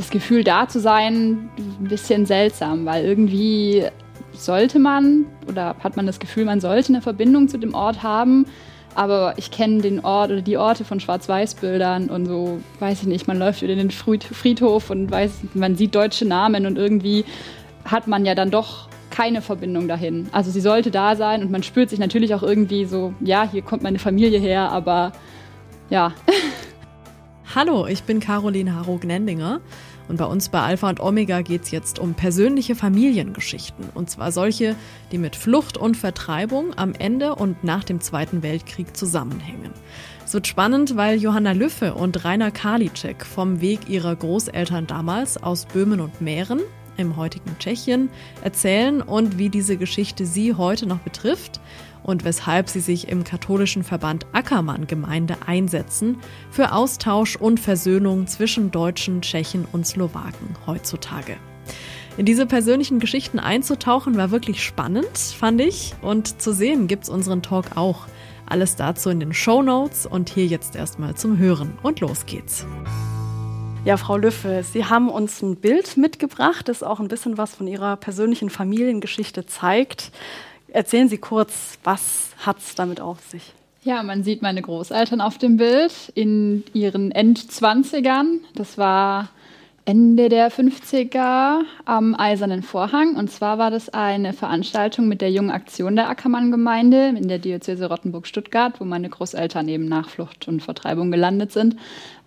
das Gefühl, da zu sein, ein bisschen seltsam, weil irgendwie sollte man oder hat man das Gefühl, man sollte eine Verbindung zu dem Ort haben. Aber ich kenne den Ort oder die Orte von Schwarz-Weiß-Bildern und so, weiß ich nicht, man läuft über den Friedhof und weiß, man sieht deutsche Namen und irgendwie hat man ja dann doch keine Verbindung dahin. Also sie sollte da sein und man spürt sich natürlich auch irgendwie so, ja, hier kommt meine Familie her, aber ja. Hallo, ich bin Caroline Haro-Gnendinger und bei uns bei Alpha und Omega geht es jetzt um persönliche Familiengeschichten. Und zwar solche, die mit Flucht und Vertreibung am Ende und nach dem Zweiten Weltkrieg zusammenhängen. Es wird spannend, weil Johanna Lüffe und Rainer Karliczek vom Weg ihrer Großeltern damals aus Böhmen und Mähren im heutigen Tschechien erzählen und wie diese Geschichte sie heute noch betrifft und weshalb sie sich im katholischen Verband Ackermann Gemeinde einsetzen für Austausch und Versöhnung zwischen Deutschen, Tschechen und Slowaken heutzutage. In diese persönlichen Geschichten einzutauchen war wirklich spannend, fand ich. Und zu sehen gibt's unseren Talk auch. Alles dazu in den Show Notes und hier jetzt erstmal zum Hören. Und los geht's. Ja, Frau Lüffe, Sie haben uns ein Bild mitgebracht, das auch ein bisschen was von Ihrer persönlichen Familiengeschichte zeigt. Erzählen Sie kurz, was hat es damit auf sich? Ja, man sieht meine Großeltern auf dem Bild in ihren Endzwanzigern. Das war Ende der 50er am Eisernen Vorhang. Und zwar war das eine Veranstaltung mit der Jungen Aktion der Ackermann-Gemeinde in der Diözese Rottenburg-Stuttgart, wo meine Großeltern eben nach Flucht und Vertreibung gelandet sind.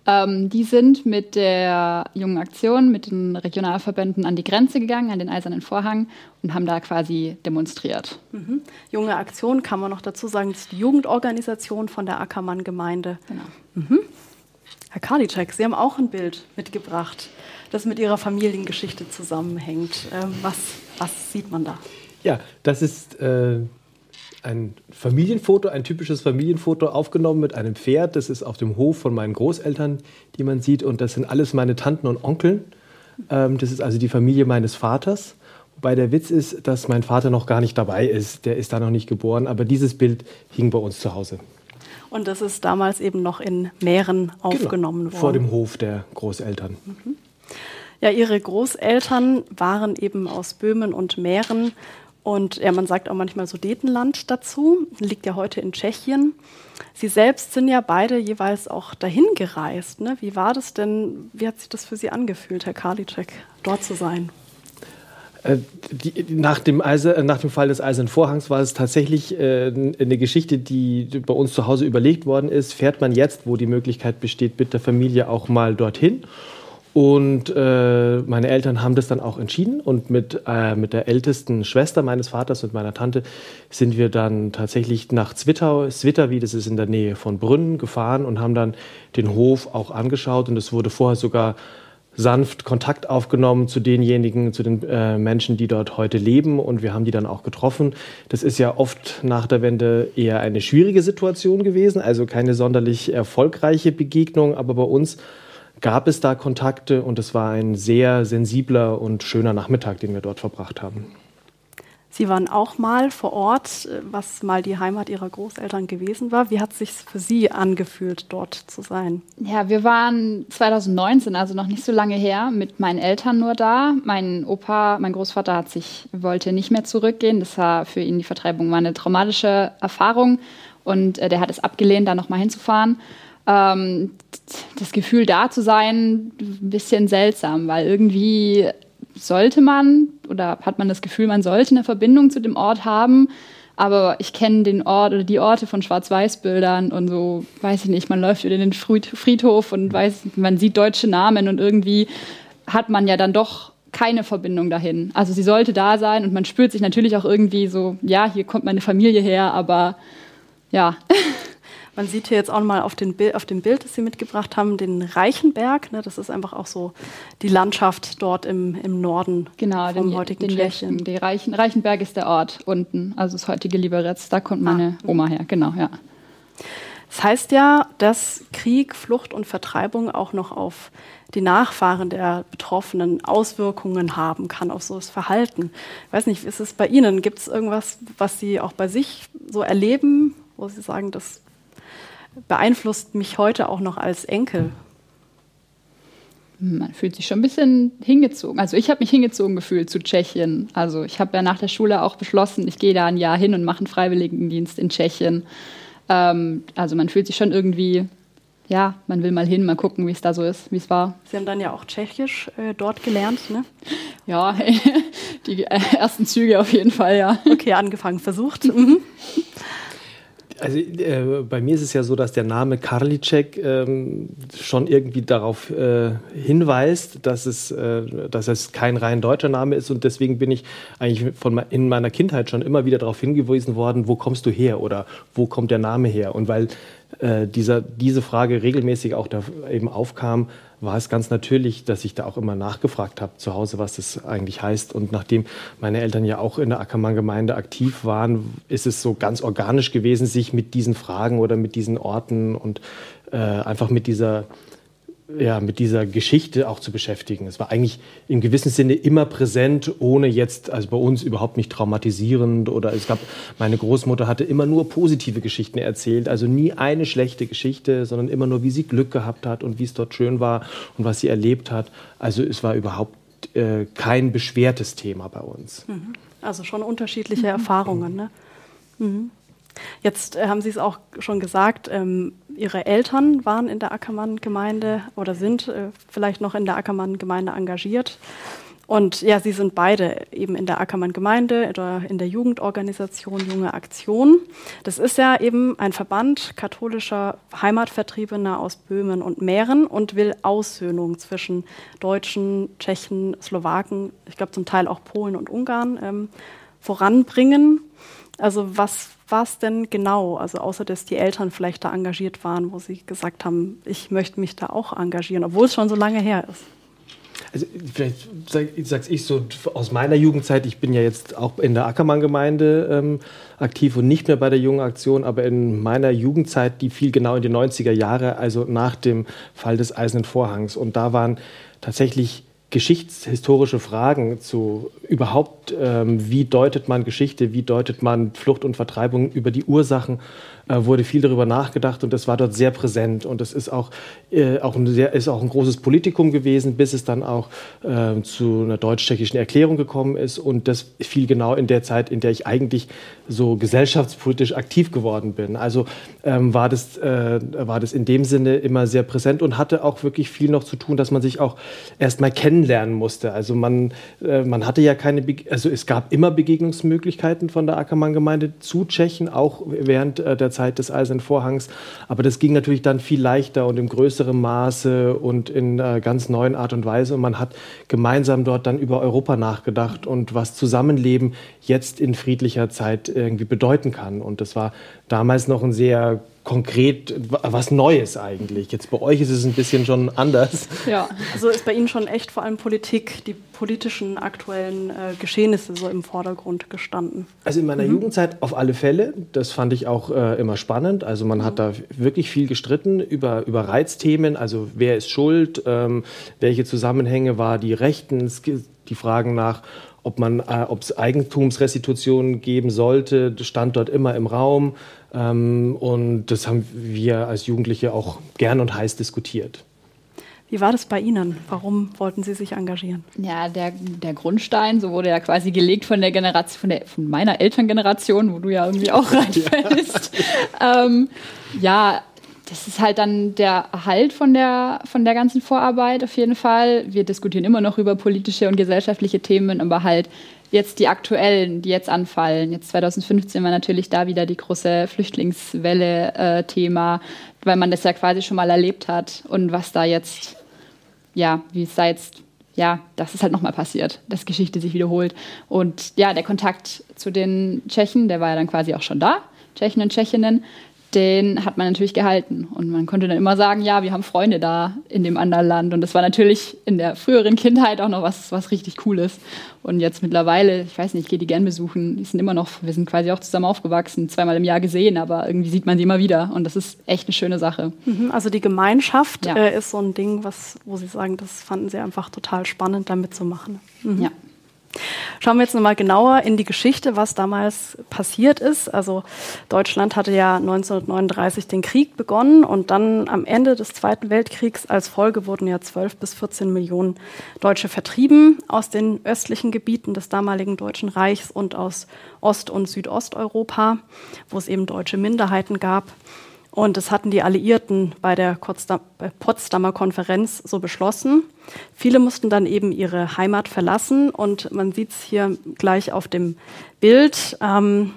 Ähm, die sind mit der jungen Aktion, mit den Regionalverbänden an die Grenze gegangen, an den Eisernen Vorhang und haben da quasi demonstriert. Mhm. Junge Aktion kann man noch dazu sagen, das ist die Jugendorganisation von der Ackermann-Gemeinde. Genau. Mhm. Herr Karliczek, Sie haben auch ein Bild mitgebracht, das mit Ihrer Familiengeschichte zusammenhängt. Ähm, was, was sieht man da? Ja, das ist äh, ein Familienfoto, ein typisches Familienfoto aufgenommen mit einem Pferd. Das ist auf dem Hof von meinen Großeltern, die man sieht. Und das sind alles meine Tanten und Onkeln. Ähm, das ist also die Familie meines Vaters. Wobei der Witz ist, dass mein Vater noch gar nicht dabei ist. Der ist da noch nicht geboren. Aber dieses Bild hing bei uns zu Hause. Und das ist damals eben noch in Mähren genau, aufgenommen genau, worden. Vor dem Hof der Großeltern. Mhm. Ja, ihre Großeltern waren eben aus Böhmen und Mähren und ja, man sagt auch manchmal Sudetenland dazu, liegt ja heute in Tschechien. Sie selbst sind ja beide jeweils auch dahin gereist. Ne? Wie war das denn, wie hat sich das für Sie angefühlt, Herr Karliczek, dort zu sein? Äh, die, nach, dem Eise, nach, dem Fall des Eisernen Vorhangs war es tatsächlich äh, eine Geschichte, die bei uns zu Hause überlegt worden ist. Fährt man jetzt, wo die Möglichkeit besteht, mit der Familie auch mal dorthin? Und äh, meine Eltern haben das dann auch entschieden. Und mit, äh, mit der ältesten Schwester meines Vaters und meiner Tante sind wir dann tatsächlich nach Zwittau, Zwittawi, das ist in der Nähe von Brünn, gefahren und haben dann den Hof auch angeschaut. Und es wurde vorher sogar sanft Kontakt aufgenommen zu denjenigen, zu den äh, Menschen, die dort heute leben. Und wir haben die dann auch getroffen. Das ist ja oft nach der Wende eher eine schwierige Situation gewesen, also keine sonderlich erfolgreiche Begegnung. Aber bei uns gab es da Kontakte und es war ein sehr sensibler und schöner Nachmittag, den wir dort verbracht haben. Sie waren auch mal vor Ort, was mal die Heimat Ihrer Großeltern gewesen war. Wie hat es sich für Sie angefühlt, dort zu sein? Ja, wir waren 2019, also noch nicht so lange her, mit meinen Eltern nur da. Mein Opa, mein Großvater hat sich, wollte nicht mehr zurückgehen. Das war für ihn die Vertreibung war eine traumatische Erfahrung und äh, der hat es abgelehnt, da nochmal hinzufahren ähm, das Gefühl da zu sein, ein bisschen seltsam, weil irgendwie sollte man oder hat man das Gefühl, man sollte eine Verbindung zu dem Ort haben. Aber ich kenne den Ort oder die Orte von Schwarz-Weiß-Bildern und so, weiß ich nicht, man läuft über den Friedhof und weiß, man sieht deutsche Namen und irgendwie hat man ja dann doch keine Verbindung dahin. Also sie sollte da sein und man spürt sich natürlich auch irgendwie so, ja, hier kommt meine Familie her, aber ja. Man sieht hier jetzt auch mal auf, den auf dem Bild, das Sie mitgebracht haben, den Reichenberg. Ne, das ist einfach auch so die Landschaft dort im, im Norden genau, vom den, heutigen den Tschechien. Die Reichen, Reichenberg ist der Ort unten, also das heutige Liberec. Da kommt meine ah. Oma her, genau, ja. Das heißt ja, dass Krieg, Flucht und Vertreibung auch noch auf die Nachfahren der Betroffenen Auswirkungen haben kann auf so das Verhalten. Ich weiß nicht, ist es bei Ihnen? Gibt es irgendwas, was Sie auch bei sich so erleben, wo Sie sagen, das beeinflusst mich heute auch noch als Enkel. man fühlt sich schon ein bisschen hingezogen. Also ich habe mich hingezogen gefühlt zu Tschechien. Also ich habe ja nach der Schule auch beschlossen, ich gehe da ein Jahr hin und mache einen Freiwilligendienst in Tschechien. Ähm, also man fühlt sich schon irgendwie, ja, man will mal hin, mal gucken, wie es da so ist, wie es war. Sie haben dann ja auch Tschechisch äh, dort gelernt, ne? Ja, die ersten Züge auf jeden Fall, ja. Okay, angefangen, versucht. Mhm. Also äh, bei mir ist es ja so, dass der Name Karliczek ähm, schon irgendwie darauf äh, hinweist, dass es, äh, dass es kein rein deutscher Name ist und deswegen bin ich eigentlich von in meiner Kindheit schon immer wieder darauf hingewiesen worden, wo kommst du her oder wo kommt der Name her? Und weil äh, dieser, diese Frage regelmäßig auch da eben aufkam, war es ganz natürlich, dass ich da auch immer nachgefragt habe zu Hause, was das eigentlich heißt. Und nachdem meine Eltern ja auch in der Ackermann-Gemeinde aktiv waren, ist es so ganz organisch gewesen, sich mit diesen Fragen oder mit diesen Orten und äh, einfach mit dieser ja, mit dieser Geschichte auch zu beschäftigen. Es war eigentlich im gewissen Sinne immer präsent, ohne jetzt, also bei uns überhaupt nicht traumatisierend oder es gab, meine Großmutter hatte immer nur positive Geschichten erzählt, also nie eine schlechte Geschichte, sondern immer nur, wie sie Glück gehabt hat und wie es dort schön war und was sie erlebt hat. Also es war überhaupt äh, kein beschwertes Thema bei uns. Mhm. Also schon unterschiedliche Erfahrungen, ne? Mhm. Jetzt äh, haben Sie es auch schon gesagt, ähm, Ihre Eltern waren in der Ackermann-Gemeinde oder sind äh, vielleicht noch in der Ackermann-Gemeinde engagiert. Und ja, Sie sind beide eben in der Ackermann-Gemeinde oder in der Jugendorganisation Junge Aktion. Das ist ja eben ein Verband katholischer Heimatvertriebener aus Böhmen und Mähren und will Aussöhnung zwischen Deutschen, Tschechen, Slowaken, ich glaube zum Teil auch Polen und Ungarn ähm, voranbringen. Also was war es denn genau? Also außer dass die Eltern vielleicht da engagiert waren, wo sie gesagt haben, ich möchte mich da auch engagieren, obwohl es schon so lange her ist. Also vielleicht sag, ich so aus meiner Jugendzeit, ich bin ja jetzt auch in der Ackermann-Gemeinde ähm, aktiv und nicht mehr bei der Jungen Aktion, aber in meiner Jugendzeit, die fiel genau in die 90er Jahre, also nach dem Fall des Eisernen Vorhangs. Und da waren tatsächlich geschichtshistorische Fragen zu überhaupt, ähm, wie deutet man Geschichte, wie deutet man Flucht und Vertreibung über die Ursachen wurde viel darüber nachgedacht und das war dort sehr präsent. Und es ist auch, äh, auch, ein sehr, ist auch ein großes Politikum gewesen, bis es dann auch äh, zu einer deutsch-tschechischen Erklärung gekommen ist. Und das fiel genau in der Zeit, in der ich eigentlich so gesellschaftspolitisch aktiv geworden bin. Also ähm, war, das, äh, war das in dem Sinne immer sehr präsent und hatte auch wirklich viel noch zu tun, dass man sich auch erst mal kennenlernen musste. Also man, äh, man hatte ja keine, Be also es gab immer Begegnungsmöglichkeiten von der Ackermann-Gemeinde zu Tschechen, auch während äh, der Zeit des Eisernen Vorhangs. Aber das ging natürlich dann viel leichter und im größeren Maße und in äh, ganz neuen Art und Weise. Und man hat gemeinsam dort dann über Europa nachgedacht und was Zusammenleben jetzt in friedlicher Zeit irgendwie bedeuten kann. Und das war damals noch ein sehr konkret was Neues eigentlich. Jetzt bei euch ist es ein bisschen schon anders. Ja, also ist bei Ihnen schon echt vor allem Politik, die politischen aktuellen äh, Geschehnisse so im Vordergrund gestanden. Also in meiner mhm. Jugendzeit auf alle Fälle. Das fand ich auch äh, immer spannend. Also man mhm. hat da wirklich viel gestritten über, über Reizthemen. Also wer ist schuld, ähm, welche Zusammenhänge war die Rechten, die Fragen nach ob man, äh, ob es Eigentumsrestitutionen geben sollte, stand dort immer im Raum. Ähm, und das haben wir als Jugendliche auch gern und heiß diskutiert. Wie war das bei Ihnen? Warum wollten Sie sich engagieren? Ja, der, der Grundstein, so wurde ja quasi gelegt von der Generation, von, der, von meiner Elterngeneration, wo du ja irgendwie auch reinfällst. ja. ähm, ja, das ist halt dann der Erhalt von der, von der ganzen Vorarbeit auf jeden Fall. Wir diskutieren immer noch über politische und gesellschaftliche Themen, aber halt jetzt die aktuellen, die jetzt anfallen. Jetzt 2015 war natürlich da wieder die große Flüchtlingswelle-Thema, äh, weil man das ja quasi schon mal erlebt hat und was da jetzt, ja, wie es da jetzt ja, das ist halt nochmal passiert, dass Geschichte sich wiederholt. Und ja, der Kontakt zu den Tschechen, der war ja dann quasi auch schon da, Tschechen und Tschechinnen den hat man natürlich gehalten. Und man konnte dann immer sagen, ja, wir haben Freunde da in dem anderen Land. Und das war natürlich in der früheren Kindheit auch noch was, was richtig Cooles. Und jetzt mittlerweile, ich weiß nicht, ich gehe die gern besuchen. Die sind immer noch, wir sind quasi auch zusammen aufgewachsen, zweimal im Jahr gesehen, aber irgendwie sieht man sie immer wieder. Und das ist echt eine schöne Sache. Mhm, also die Gemeinschaft ja. äh, ist so ein Ding, was, wo Sie sagen, das fanden Sie einfach total spannend, da mitzumachen. Mhm. Ja. Schauen wir jetzt nochmal genauer in die Geschichte, was damals passiert ist. Also Deutschland hatte ja 1939 den Krieg begonnen und dann am Ende des Zweiten Weltkriegs als Folge wurden ja 12 bis 14 Millionen Deutsche vertrieben aus den östlichen Gebieten des damaligen Deutschen Reichs und aus Ost- und Südosteuropa, wo es eben deutsche Minderheiten gab. Und das hatten die Alliierten bei der Potsdamer Konferenz so beschlossen. Viele mussten dann eben ihre Heimat verlassen und man sieht es hier gleich auf dem Bild. Ähm,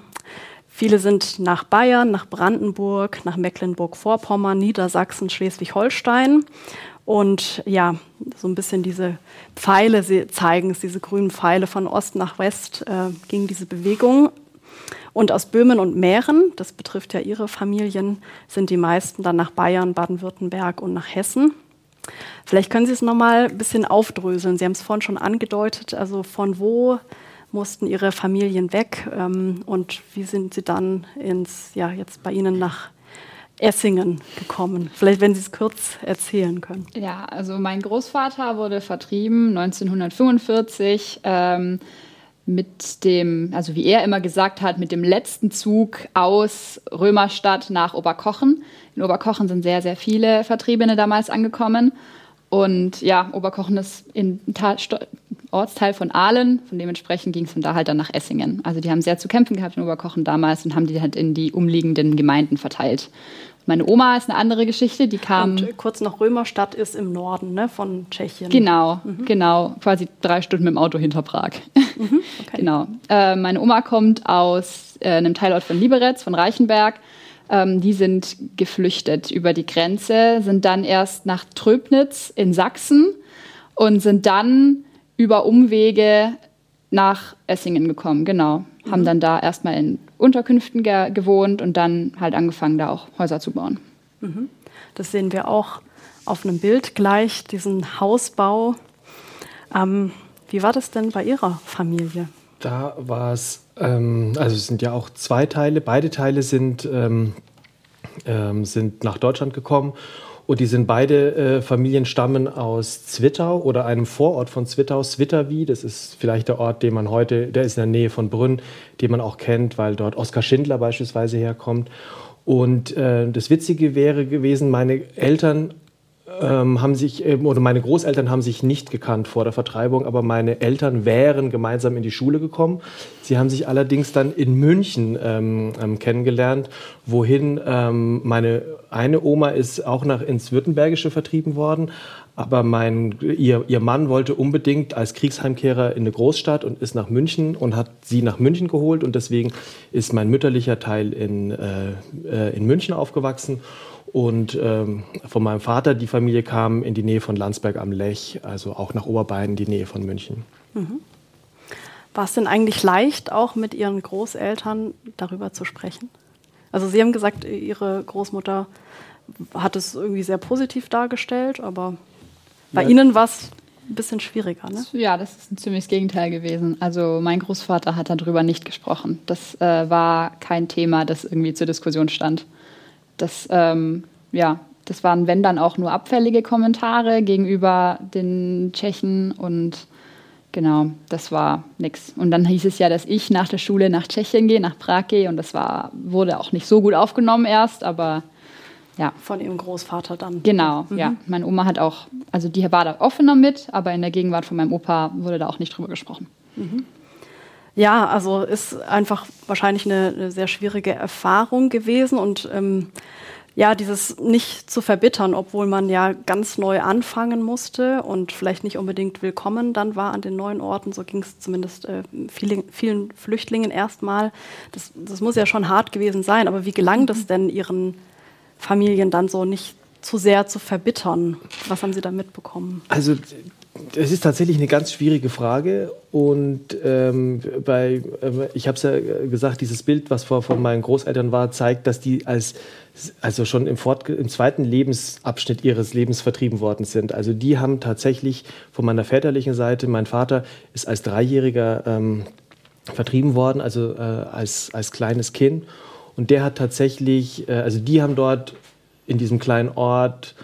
viele sind nach Bayern, nach Brandenburg, nach Mecklenburg-Vorpommern, Niedersachsen, Schleswig-Holstein. Und ja, so ein bisschen diese Pfeile zeigen es, diese grünen Pfeile von Ost nach West äh, ging diese Bewegung. Und aus Böhmen und Mähren, das betrifft ja ihre Familien, sind die meisten dann nach Bayern, Baden-Württemberg und nach Hessen. Vielleicht können Sie es nochmal ein bisschen aufdröseln. Sie haben es vorhin schon angedeutet. Also von wo mussten Ihre Familien weg ähm, und wie sind Sie dann ins, ja, jetzt bei Ihnen nach Essingen gekommen? Vielleicht, wenn Sie es kurz erzählen können. Ja, also mein Großvater wurde vertrieben 1945. Ähm, mit dem, also wie er immer gesagt hat, mit dem letzten Zug aus Römerstadt nach Oberkochen. In Oberkochen sind sehr, sehr viele Vertriebene damals angekommen. Und ja, Oberkochen ist in Ortsteil von Aalen, von dementsprechend ging es von da halt dann nach Essingen. Also die haben sehr zu kämpfen gehabt in Oberkochen damals und haben die halt in die umliegenden Gemeinden verteilt. Meine Oma ist eine andere Geschichte, die kam. Und kurz noch Römerstadt ist im Norden ne, von Tschechien. Genau, mhm. genau, quasi drei Stunden mit dem Auto hinter Prag. Mhm, okay. genau. Äh, meine Oma kommt aus äh, einem Teilort von Liberec, von Reichenberg. Ähm, die sind geflüchtet über die Grenze, sind dann erst nach Tröbnitz in Sachsen und sind dann über Umwege nach Essingen gekommen, genau. Mhm. Haben dann da erstmal in Unterkünften ge gewohnt und dann halt angefangen, da auch Häuser zu bauen. Mhm. Das sehen wir auch auf einem Bild gleich, diesen Hausbau. Ähm, wie war das denn bei Ihrer Familie? Da war es, ähm, also es sind ja auch zwei Teile. Beide Teile sind, ähm, ähm sind nach Deutschland gekommen und die sind beide äh, Familien stammen aus Zwittau oder einem Vorort von Zwittau, Switterwie. Das ist vielleicht der Ort, den man heute, der ist in der Nähe von Brünn, den man auch kennt, weil dort Oskar Schindler beispielsweise herkommt. Und äh, das Witzige wäre gewesen, meine Eltern ähm, haben sich, oder meine Großeltern haben sich nicht gekannt vor der Vertreibung, aber meine Eltern wären gemeinsam in die Schule gekommen. Sie haben sich allerdings dann in München ähm, ähm, kennengelernt, wohin ähm, meine eine Oma ist auch nach ins Württembergische vertrieben worden, aber mein, ihr, ihr Mann wollte unbedingt als Kriegsheimkehrer in eine Großstadt und ist nach München und hat sie nach München geholt. Und deswegen ist mein mütterlicher Teil in, äh, äh in München aufgewachsen und ähm, von meinem Vater, die Familie kam in die Nähe von Landsberg am Lech, also auch nach Oberbayern, in die Nähe von München. Mhm. War es denn eigentlich leicht, auch mit Ihren Großeltern darüber zu sprechen? Also Sie haben gesagt, Ihre Großmutter hat es irgendwie sehr positiv dargestellt, aber bei ja. Ihnen war es ein bisschen schwieriger, ne? Ja, das ist ein ziemliches Gegenteil gewesen. Also mein Großvater hat darüber nicht gesprochen. Das äh, war kein Thema, das irgendwie zur Diskussion stand. Das, ähm, ja, das waren, wenn dann auch nur abfällige Kommentare gegenüber den Tschechen und genau, das war nichts. Und dann hieß es ja, dass ich nach der Schule nach Tschechien gehe, nach Prag gehe und das war, wurde auch nicht so gut aufgenommen erst, aber ja. Von ihrem Großvater dann. Genau, mhm. ja. Meine Oma hat auch, also die war da offener mit, aber in der Gegenwart von meinem Opa wurde da auch nicht drüber gesprochen. Mhm. Ja, also ist einfach wahrscheinlich eine, eine sehr schwierige Erfahrung gewesen und ähm, ja, dieses nicht zu verbittern, obwohl man ja ganz neu anfangen musste und vielleicht nicht unbedingt willkommen dann war an den neuen Orten. So ging es zumindest äh, vielen, vielen Flüchtlingen erstmal. Das, das muss ja schon hart gewesen sein. Aber wie gelang das denn Ihren Familien dann so nicht zu sehr zu verbittern? Was haben Sie da mitbekommen? Also es ist tatsächlich eine ganz schwierige Frage und ähm, bei, äh, ich habe es ja gesagt, dieses Bild, was vor, von meinen Großeltern war, zeigt, dass die als also schon im, Fort, im zweiten Lebensabschnitt ihres Lebens vertrieben worden sind. Also die haben tatsächlich von meiner väterlichen Seite, mein Vater ist als Dreijähriger ähm, vertrieben worden, also äh, als, als kleines Kind und der hat tatsächlich, äh, also die haben dort in diesem kleinen Ort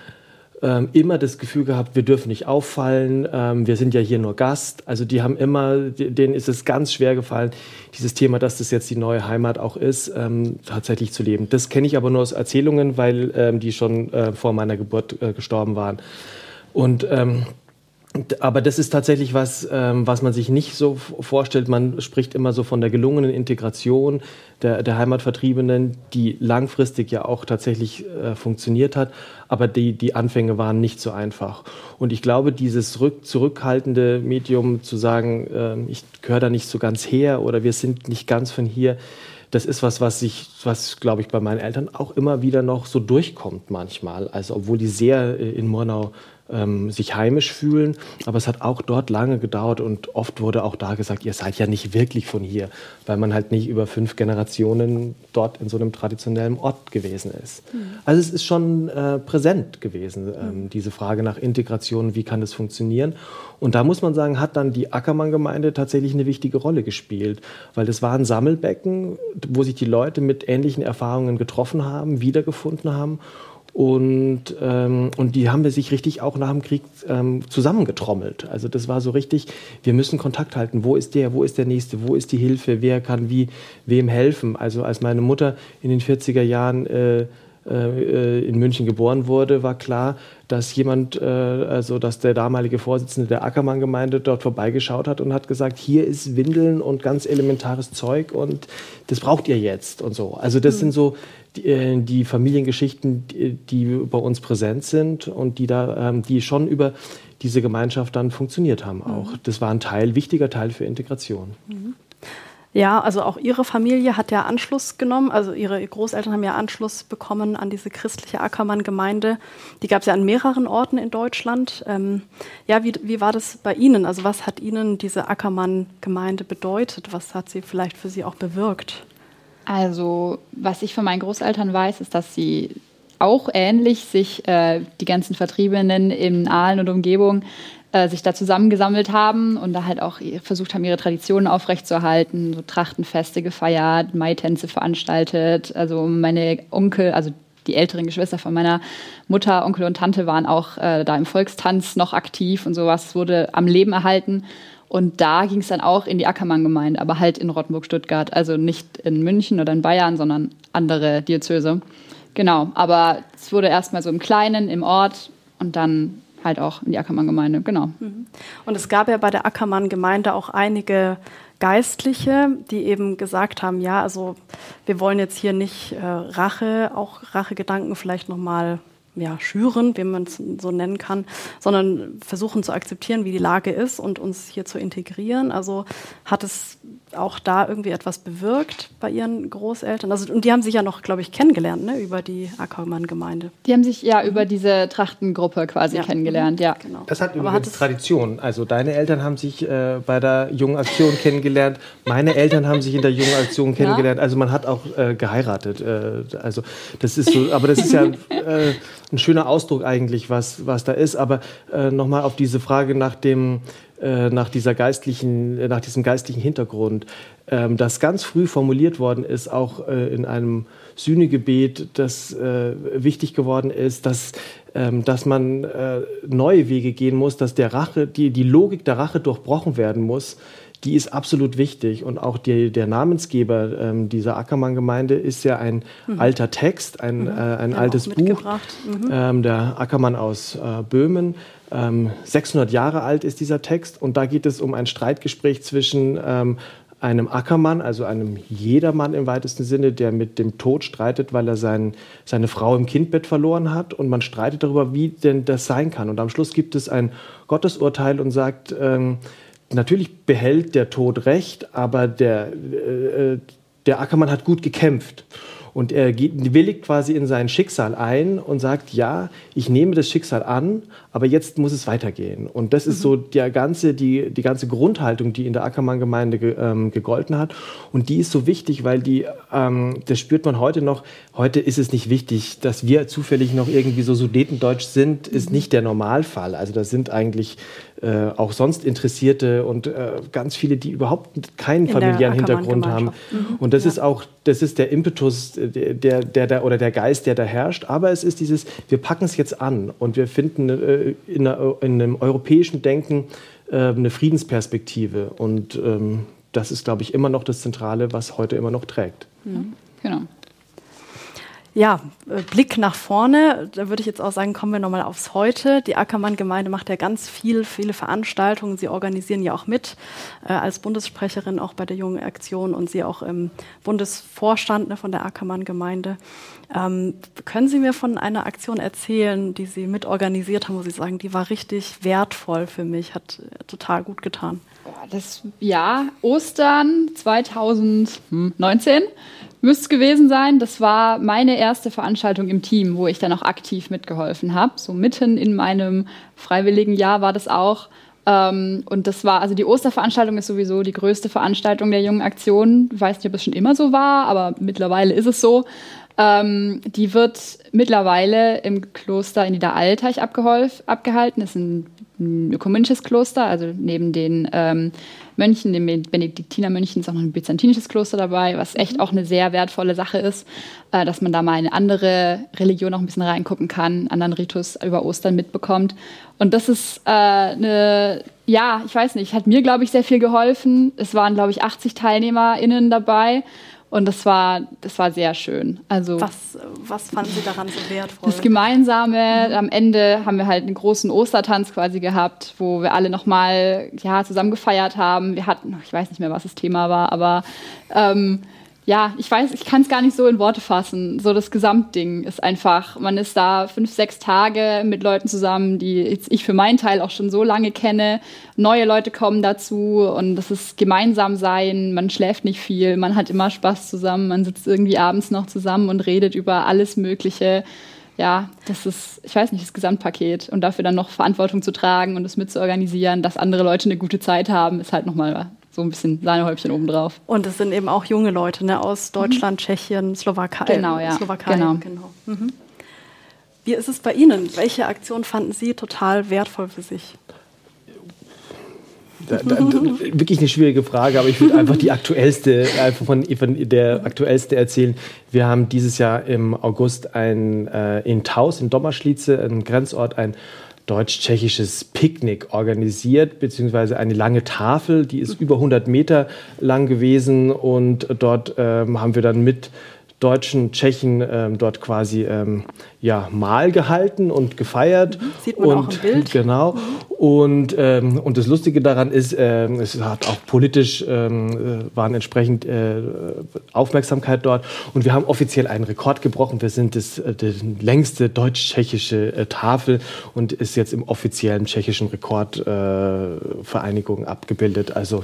ähm, immer das Gefühl gehabt, wir dürfen nicht auffallen, ähm, wir sind ja hier nur Gast. Also die haben immer, denen ist es ganz schwer gefallen, dieses Thema, dass das jetzt die neue Heimat auch ist, ähm, tatsächlich zu leben. Das kenne ich aber nur aus Erzählungen, weil ähm, die schon äh, vor meiner Geburt äh, gestorben waren. Und ähm, aber das ist tatsächlich was, ähm, was man sich nicht so vorstellt. Man spricht immer so von der gelungenen Integration der, der Heimatvertriebenen, die langfristig ja auch tatsächlich äh, funktioniert hat. Aber die, die Anfänge waren nicht so einfach. Und ich glaube, dieses rück, zurückhaltende Medium zu sagen, äh, ich gehöre da nicht so ganz her oder wir sind nicht ganz von hier, das ist was, was ich, was glaube ich bei meinen Eltern auch immer wieder noch so durchkommt manchmal. Also obwohl die sehr äh, in Murnau ähm, sich heimisch fühlen. Aber es hat auch dort lange gedauert und oft wurde auch da gesagt, ihr seid ja nicht wirklich von hier, weil man halt nicht über fünf Generationen dort in so einem traditionellen Ort gewesen ist. Mhm. Also es ist schon äh, präsent gewesen, ähm, mhm. diese Frage nach Integration, wie kann das funktionieren. Und da muss man sagen, hat dann die Ackermann-Gemeinde tatsächlich eine wichtige Rolle gespielt, weil das war ein Sammelbecken, wo sich die Leute mit ähnlichen Erfahrungen getroffen haben, wiedergefunden haben und, ähm, und die haben wir sich richtig auch nach dem Krieg ähm, zusammengetrommelt. Also das war so richtig, wir müssen Kontakt halten. Wo ist der, wo ist der Nächste, wo ist die Hilfe, wer kann wie, wem helfen. Also als meine Mutter in den 40er Jahren äh, äh, in München geboren wurde, war klar, dass jemand, äh, also dass der damalige Vorsitzende der Ackermann-Gemeinde dort vorbeigeschaut hat und hat gesagt, hier ist Windeln und ganz elementares Zeug und das braucht ihr jetzt und so. Also das mhm. sind so die, äh, die Familiengeschichten, die, die, bei uns präsent sind und die da, ähm, die schon über diese Gemeinschaft dann funktioniert haben auch. Mhm. Das war ein Teil, wichtiger Teil für Integration. Mhm. Ja, also auch Ihre Familie hat ja Anschluss genommen. Also Ihre Großeltern haben ja Anschluss bekommen an diese christliche Ackermann-Gemeinde. Die gab es ja an mehreren Orten in Deutschland. Ähm, ja, wie, wie war das bei Ihnen? Also was hat Ihnen diese Ackermann-Gemeinde bedeutet? Was hat sie vielleicht für Sie auch bewirkt? Also, was ich von meinen Großeltern weiß, ist, dass sie auch ähnlich sich äh, die ganzen Vertriebenen in Aalen und Umgebung äh, sich da zusammengesammelt haben und da halt auch versucht haben, ihre Traditionen aufrechtzuerhalten, so Trachtenfeste gefeiert, Maitänze veranstaltet. Also meine Onkel, also die älteren Geschwister von meiner Mutter, Onkel und Tante waren auch äh, da im Volkstanz noch aktiv und sowas wurde am Leben erhalten. Und da ging es dann auch in die Ackermann-Gemeinde, aber halt in Rottenburg-Stuttgart. Also nicht in München oder in Bayern, sondern andere Diözese. Genau, aber es wurde erstmal so im Kleinen, im Ort und dann halt auch in die Ackermann-Gemeinde, genau. Mhm. Und es gab ja bei der Ackermann-Gemeinde auch einige Geistliche, die eben gesagt haben, ja, also wir wollen jetzt hier nicht äh, Rache, auch Rachegedanken vielleicht nochmal ja, schüren, wie man es so nennen kann, sondern versuchen zu akzeptieren, wie die Lage ist und uns hier zu integrieren. Also hat es auch da irgendwie etwas bewirkt bei ihren Großeltern? Also, und die haben sich ja noch, glaube ich, kennengelernt, ne, über die Ackermann-Gemeinde. Die haben sich ja über diese Trachtengruppe quasi ja. kennengelernt, ja. Genau. Das hat übrigens hat Tradition. Also deine Eltern haben sich äh, bei der Jungen Aktion kennengelernt, meine Eltern haben sich in der Jungen Aktion kennengelernt. Ja. Also man hat auch äh, geheiratet. Äh, also das ist so, aber das ist ja äh, ein schöner Ausdruck eigentlich, was, was da ist. Aber äh, nochmal auf diese Frage nach dem äh, nach, dieser geistlichen, äh, nach diesem geistlichen Hintergrund, ähm, das ganz früh formuliert worden ist, auch äh, in einem Sühnegebet, das äh, wichtig geworden ist, dass, ähm, dass man äh, neue Wege gehen muss, dass der Rache, die, die Logik der Rache durchbrochen werden muss, die ist absolut wichtig. Und auch die, der Namensgeber ähm, dieser Ackermann-Gemeinde ist ja ein mhm. alter Text, ein, mhm. äh, ein altes Buch. Mhm. Ähm, der Ackermann aus äh, Böhmen. Ähm, 600 Jahre alt ist dieser Text. Und da geht es um ein Streitgespräch zwischen ähm, einem Ackermann, also einem Jedermann im weitesten Sinne, der mit dem Tod streitet, weil er sein, seine Frau im Kindbett verloren hat. Und man streitet darüber, wie denn das sein kann. Und am Schluss gibt es ein Gottesurteil und sagt, ähm, natürlich behält der Tod recht, aber der, äh, der Ackermann hat gut gekämpft. Und er geht, willigt quasi in sein Schicksal ein und sagt, ja, ich nehme das Schicksal an, aber jetzt muss es weitergehen. Und das ist mhm. so der ganze, die, die ganze Grundhaltung, die in der Ackermann-Gemeinde ge, ähm, gegolten hat. Und die ist so wichtig, weil die, ähm, das spürt man heute noch, heute ist es nicht wichtig, dass wir zufällig noch irgendwie so Sudetendeutsch sind, ist mhm. nicht der Normalfall. Also das sind eigentlich äh, auch sonst Interessierte und äh, ganz viele, die überhaupt keinen familiären Hintergrund haben. Mhm. Und das ja. ist auch, das ist der Impetus, der, der, der, oder der Geist, der da herrscht, aber es ist dieses, wir packen es jetzt an und wir finden äh, in, einer, in, einem europäischen Denken äh, eine Friedensperspektive. Und ähm, das ist, glaube ich, immer noch das Zentrale, was heute immer noch trägt. Mhm. Genau. Ja, äh, Blick nach vorne, da würde ich jetzt auch sagen, kommen wir nochmal aufs Heute. Die Ackermann-Gemeinde macht ja ganz viel, viele Veranstaltungen. Sie organisieren ja auch mit äh, als Bundessprecherin auch bei der Jungen Aktion und Sie auch im Bundesvorstand ne, von der Ackermann-Gemeinde. Ähm, können Sie mir von einer Aktion erzählen, die Sie mitorganisiert haben, wo Sie sagen, die war richtig wertvoll für mich, hat total gut getan? Das Jahr Ostern 2019 müsste es gewesen sein. Das war meine erste Veranstaltung im Team, wo ich dann auch aktiv mitgeholfen habe. So mitten in meinem freiwilligen Jahr war das auch. Ähm, und das war, also die Osterveranstaltung ist sowieso die größte Veranstaltung der jungen Aktion. Ich weiß nicht, ob es schon immer so war, aber mittlerweile ist es so. Ähm, die wird mittlerweile im Kloster in Niederalteich abgehalten. Das ist ein, ein ökumenisches Kloster, also neben den ähm, Mönchen, den Benediktinermönchen ist auch noch ein byzantinisches Kloster dabei, was echt mhm. auch eine sehr wertvolle Sache ist, äh, dass man da mal eine andere Religion auch ein bisschen reingucken kann, anderen Ritus über Ostern mitbekommt. Und das ist äh, eine, ja, ich weiß nicht, hat mir, glaube ich, sehr viel geholfen. Es waren, glaube ich, 80 TeilnehmerInnen dabei. Und das war, das war sehr schön. Also was, was fanden Sie daran so wertvoll? Das Gemeinsame. Mhm. Am Ende haben wir halt einen großen Ostertanz quasi gehabt, wo wir alle nochmal ja, zusammen gefeiert haben. Wir hatten, ich weiß nicht mehr, was das Thema war, aber ähm, ja, ich weiß, ich kann es gar nicht so in Worte fassen. So das Gesamtding ist einfach, man ist da fünf, sechs Tage mit Leuten zusammen, die ich für meinen Teil auch schon so lange kenne. Neue Leute kommen dazu und das ist gemeinsam sein. Man schläft nicht viel, man hat immer Spaß zusammen, man sitzt irgendwie abends noch zusammen und redet über alles Mögliche. Ja, das ist, ich weiß nicht, das Gesamtpaket und dafür dann noch Verantwortung zu tragen und es mit zu organisieren, dass andere Leute eine gute Zeit haben, ist halt nochmal so ein bisschen Sahnehäubchen obendrauf. Und es sind eben auch junge Leute ne, aus. Deutschland, mhm. Tschechien, Slowakei. Genau, ja. Slowakei, genau. genau. Mhm. Wie ist es bei Ihnen? Welche Aktion fanden Sie total wertvoll für sich? Da, da, wirklich eine schwierige Frage, aber ich würde einfach die aktuellste, einfach von, von, der aktuellste erzählen. Wir haben dieses Jahr im August ein, äh, in Taus, in Dommerschlietze, ein Grenzort, ein deutsch-tschechisches Picknick organisiert, beziehungsweise eine lange Tafel, die ist über 100 Meter lang gewesen und dort ähm, haben wir dann mit Deutschen, Tschechen ähm, dort quasi ähm, ja, Mahl gehalten und gefeiert. Mhm. Sieht man und, auch im Bild. Genau. Und, ähm, und das Lustige daran ist, ähm, es hat auch politisch ähm, äh, waren entsprechend äh, Aufmerksamkeit dort. Und wir haben offiziell einen Rekord gebrochen. Wir sind das, äh, die längste deutsch-tschechische äh, Tafel und ist jetzt im offiziellen tschechischen Rekordvereinigung äh, abgebildet. Also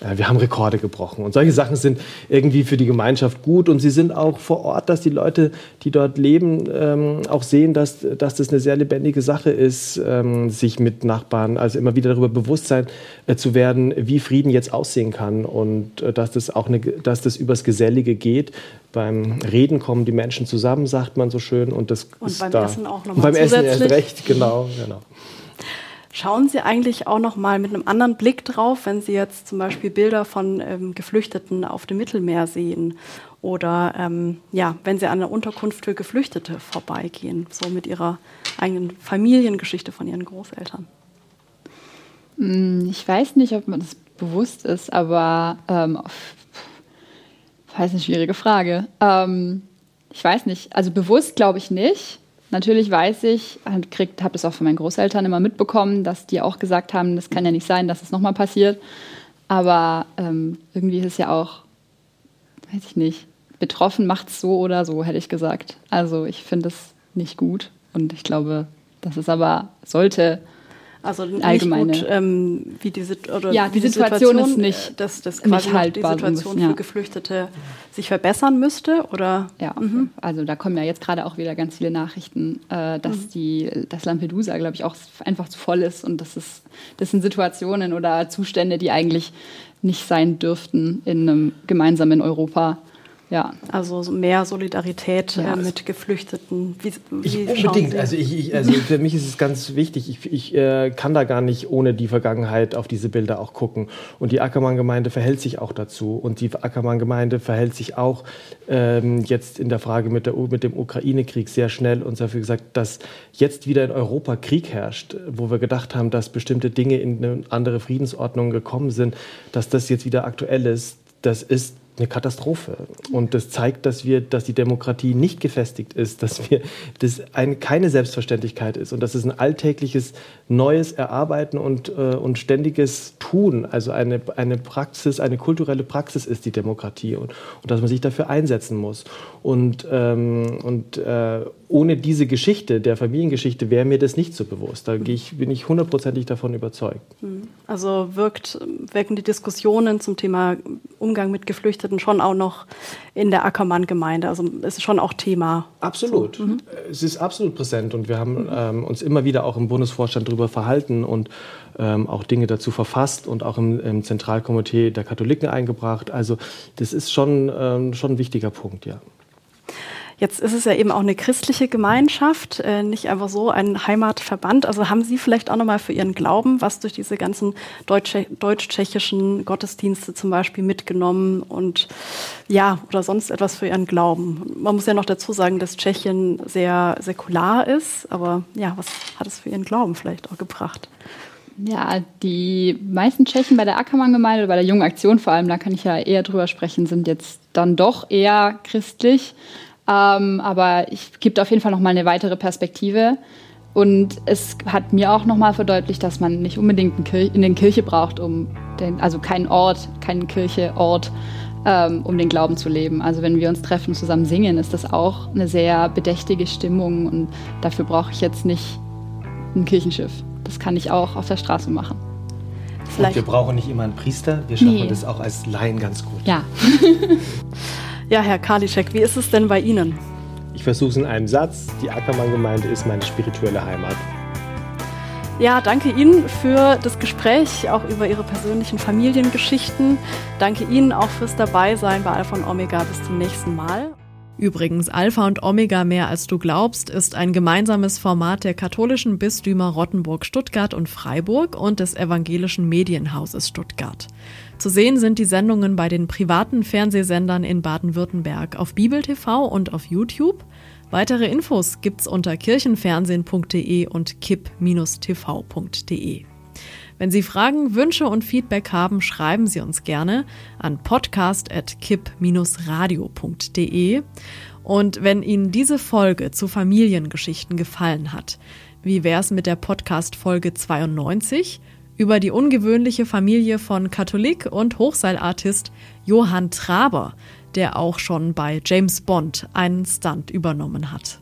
äh, wir haben Rekorde gebrochen. Und solche Sachen sind irgendwie für die Gemeinschaft gut und sie sind auch vor Ort, dass die Leute, die dort leben, ähm, auch sehen, dass, dass das eine sehr lebendige Sache ist, ähm, sich mit Nachbarn, also immer wieder darüber bewusst sein äh, zu werden, wie Frieden jetzt aussehen kann und äh, dass das auch eine, dass das übers Gesellige geht. Beim Reden kommen die Menschen zusammen, sagt man so schön, und das und ist beim da. Essen auch nochmal Beim Essen erst recht, genau, genau. Schauen Sie eigentlich auch noch mal mit einem anderen Blick drauf, wenn Sie jetzt zum Beispiel Bilder von ähm, Geflüchteten auf dem Mittelmeer sehen oder ähm, ja, wenn Sie an der Unterkunft für Geflüchtete vorbeigehen, so mit Ihrer eigenen Familiengeschichte von Ihren Großeltern? Hm, ich weiß nicht, ob man das bewusst ist, aber ähm, weiß eine schwierige Frage. Ähm, ich weiß nicht, also bewusst glaube ich nicht. Natürlich weiß ich, habe das auch von meinen Großeltern immer mitbekommen, dass die auch gesagt haben, das kann ja nicht sein, dass es nochmal passiert. Aber ähm, irgendwie ist es ja auch, weiß ich nicht, betroffen macht es so oder so, hätte ich gesagt. Also ich finde es nicht gut und ich glaube, dass es aber sollte also nicht allgemeine. gut, ähm, wie die, oder ja, die, die Situation, Situation, ist nicht, äh, dass, dass quasi nicht haltbar, die Situation ja. für Geflüchtete sich verbessern müsste, oder? Ja, mhm. also da kommen ja jetzt gerade auch wieder ganz viele Nachrichten, äh, dass mhm. die, dass Lampedusa, glaube ich, auch einfach zu voll ist und das ist, das sind Situationen oder Zustände, die eigentlich nicht sein dürften in einem gemeinsamen Europa. Ja. Also mehr Solidarität ja. äh, mit Geflüchteten. Wie, wie ich, unbedingt. Also, ich, ich, also für mich ist es ganz wichtig. Ich, ich äh, kann da gar nicht ohne die Vergangenheit auf diese Bilder auch gucken. Und die Ackermann-Gemeinde verhält sich auch dazu. Und die Ackermann-Gemeinde verhält sich auch ähm, jetzt in der Frage mit, der, mit dem Ukraine-Krieg sehr schnell und dafür gesagt, dass jetzt wieder in Europa Krieg herrscht, wo wir gedacht haben, dass bestimmte Dinge in eine andere Friedensordnung gekommen sind, dass das jetzt wieder aktuell ist. Das ist eine Katastrophe. Und das zeigt, dass wir, dass die Demokratie nicht gefestigt ist, dass das ein, keine Selbstverständlichkeit ist und dass es ein alltägliches neues Erarbeiten und, äh, und ständiges Tun, also eine, eine Praxis, eine kulturelle Praxis ist die Demokratie und, und dass man sich dafür einsetzen muss. Und, ähm, und äh, ohne diese Geschichte, der Familiengeschichte, wäre mir das nicht so bewusst. Da ich, bin ich hundertprozentig davon überzeugt. Hm. Also wirkt, wirken die Diskussionen zum Thema Umgang mit Geflüchteten schon auch noch in der Ackermann-Gemeinde. Also es ist schon auch Thema. Absolut. So. Mhm. Es ist absolut präsent und wir haben ähm, uns immer wieder auch im Bundesvorstand darüber verhalten und ähm, auch Dinge dazu verfasst und auch im, im, Zentralkomitee der Katholiken eingebracht. Also das ist schon, ähm, schon ein wichtiger Punkt, ja. Jetzt ist es ja eben auch eine christliche Gemeinschaft, äh, nicht einfach so ein Heimatverband. Also haben Sie vielleicht auch nochmal für Ihren Glauben was durch diese ganzen deutsch-tschechischen Gottesdienste zum Beispiel mitgenommen und ja, oder sonst etwas für Ihren Glauben? Man muss ja noch dazu sagen, dass Tschechien sehr säkular ist, aber ja, was hat es für Ihren Glauben vielleicht auch gebracht? Ja, die meisten Tschechen bei der Ackermann-Gemeinde, bei der Jungen Aktion vor allem, da kann ich ja eher drüber sprechen, sind jetzt dann doch eher christlich. Ähm, aber ich gebe auf jeden Fall nochmal eine weitere Perspektive. Und es hat mir auch nochmal verdeutlicht, dass man nicht unbedingt in den Kirche braucht, um den, also keinen Ort, keine Kirche, Ort, ähm, um den Glauben zu leben. Also wenn wir uns treffen und zusammen singen, ist das auch eine sehr bedächtige Stimmung und dafür brauche ich jetzt nicht ein Kirchenschiff. Das kann ich auch auf der Straße machen. Und wir brauchen nicht immer einen Priester, wir schaffen nee. das auch als Laien ganz gut. Ja. Ja, Herr Karliczek, wie ist es denn bei Ihnen? Ich versuche es in einem Satz. Die Ackermann-Gemeinde ist meine spirituelle Heimat. Ja, danke Ihnen für das Gespräch, auch über Ihre persönlichen Familiengeschichten. Danke Ihnen auch fürs Dabeisein bei Alpha und Omega. Bis zum nächsten Mal. Übrigens, Alpha und Omega mehr als du glaubst ist ein gemeinsames Format der katholischen Bistümer Rottenburg, Stuttgart und Freiburg und des evangelischen Medienhauses Stuttgart. Zu sehen sind die Sendungen bei den privaten Fernsehsendern in Baden-Württemberg auf Bibel TV und auf YouTube. Weitere Infos gibt's unter kirchenfernsehen.de und kipp-tv.de. Wenn Sie Fragen, Wünsche und Feedback haben, schreiben Sie uns gerne an podcast.kipp-radio.de. Und wenn Ihnen diese Folge zu Familiengeschichten gefallen hat, wie wär's mit der Podcast-Folge 92? über die ungewöhnliche Familie von Katholik und Hochseilartist Johann Traber, der auch schon bei James Bond einen Stunt übernommen hat.